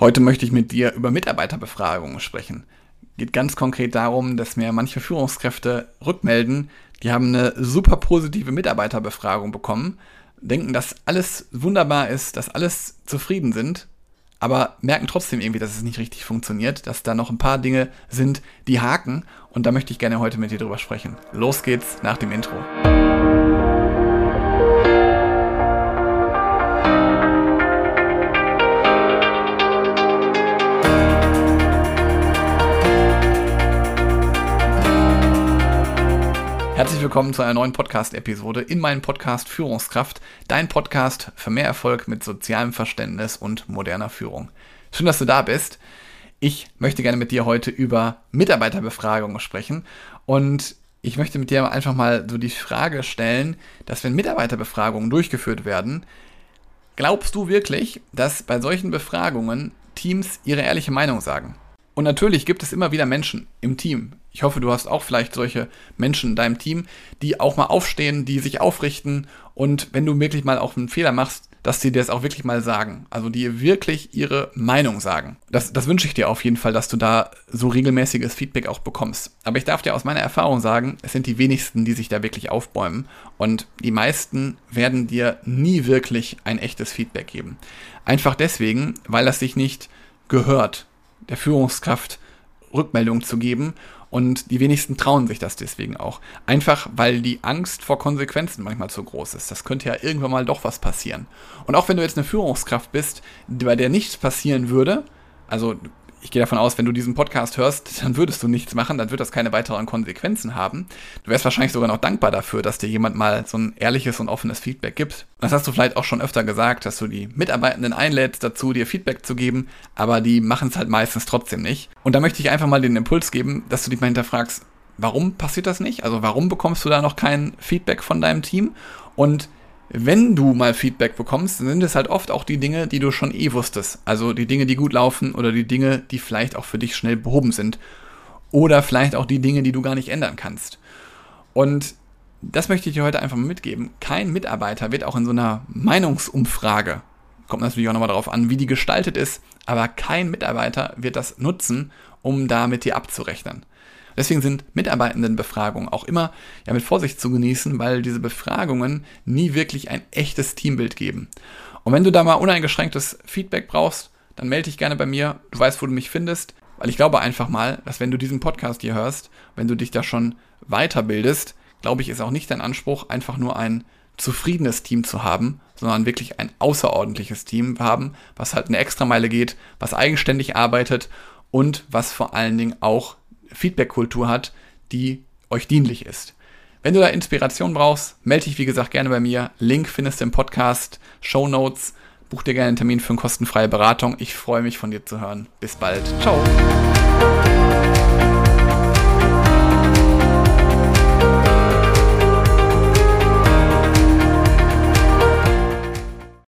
Heute möchte ich mit dir über Mitarbeiterbefragungen sprechen. Geht ganz konkret darum, dass mir manche Führungskräfte rückmelden, die haben eine super positive Mitarbeiterbefragung bekommen, denken, dass alles wunderbar ist, dass alles zufrieden sind, aber merken trotzdem irgendwie, dass es nicht richtig funktioniert, dass da noch ein paar Dinge sind, die haken und da möchte ich gerne heute mit dir drüber sprechen. Los geht's nach dem Intro. Herzlich willkommen zu einer neuen Podcast-Episode in meinem Podcast Führungskraft, dein Podcast für mehr Erfolg mit sozialem Verständnis und moderner Führung. Schön, dass du da bist. Ich möchte gerne mit dir heute über Mitarbeiterbefragungen sprechen und ich möchte mit dir einfach mal so die Frage stellen, dass wenn Mitarbeiterbefragungen durchgeführt werden, glaubst du wirklich, dass bei solchen Befragungen Teams ihre ehrliche Meinung sagen? Und natürlich gibt es immer wieder Menschen im Team. Ich hoffe, du hast auch vielleicht solche Menschen in deinem Team, die auch mal aufstehen, die sich aufrichten und wenn du wirklich mal auch einen Fehler machst, dass sie dir das auch wirklich mal sagen. Also die wirklich ihre Meinung sagen. Das, das wünsche ich dir auf jeden Fall, dass du da so regelmäßiges Feedback auch bekommst. Aber ich darf dir aus meiner Erfahrung sagen, es sind die wenigsten, die sich da wirklich aufbäumen. Und die meisten werden dir nie wirklich ein echtes Feedback geben. Einfach deswegen, weil das sich nicht gehört der Führungskraft Rückmeldung zu geben. Und die wenigsten trauen sich das deswegen auch. Einfach weil die Angst vor Konsequenzen manchmal zu groß ist. Das könnte ja irgendwann mal doch was passieren. Und auch wenn du jetzt eine Führungskraft bist, bei der nichts passieren würde, also ich gehe davon aus, wenn du diesen Podcast hörst, dann würdest du nichts machen, dann wird das keine weiteren Konsequenzen haben. Du wärst wahrscheinlich sogar noch dankbar dafür, dass dir jemand mal so ein ehrliches und offenes Feedback gibt. Das hast du vielleicht auch schon öfter gesagt, dass du die Mitarbeitenden einlädst dazu, dir Feedback zu geben, aber die machen es halt meistens trotzdem nicht. Und da möchte ich einfach mal den Impuls geben, dass du dich mal hinterfragst, warum passiert das nicht? Also warum bekommst du da noch kein Feedback von deinem Team? Und wenn du mal Feedback bekommst, sind es halt oft auch die Dinge, die du schon eh wusstest. Also die Dinge, die gut laufen oder die Dinge, die vielleicht auch für dich schnell behoben sind. Oder vielleicht auch die Dinge, die du gar nicht ändern kannst. Und das möchte ich dir heute einfach mal mitgeben. Kein Mitarbeiter wird auch in so einer Meinungsumfrage, kommt natürlich auch nochmal darauf an, wie die gestaltet ist, aber kein Mitarbeiter wird das nutzen, um da mit dir abzurechnen. Deswegen sind Mitarbeitendenbefragungen auch immer ja, mit Vorsicht zu genießen, weil diese Befragungen nie wirklich ein echtes Teambild geben. Und wenn du da mal uneingeschränktes Feedback brauchst, dann melde dich gerne bei mir. Du weißt, wo du mich findest. Weil ich glaube einfach mal, dass wenn du diesen Podcast hier hörst, wenn du dich da schon weiterbildest, glaube ich, ist auch nicht dein Anspruch, einfach nur ein zufriedenes Team zu haben, sondern wirklich ein außerordentliches Team haben, was halt eine Extrameile geht, was eigenständig arbeitet und was vor allen Dingen auch Feedback-Kultur hat, die euch dienlich ist. Wenn du da Inspiration brauchst, melde dich wie gesagt gerne bei mir. Link findest du im Podcast, Show Notes. Buch dir gerne einen Termin für eine kostenfreie Beratung. Ich freue mich von dir zu hören. Bis bald. Ciao.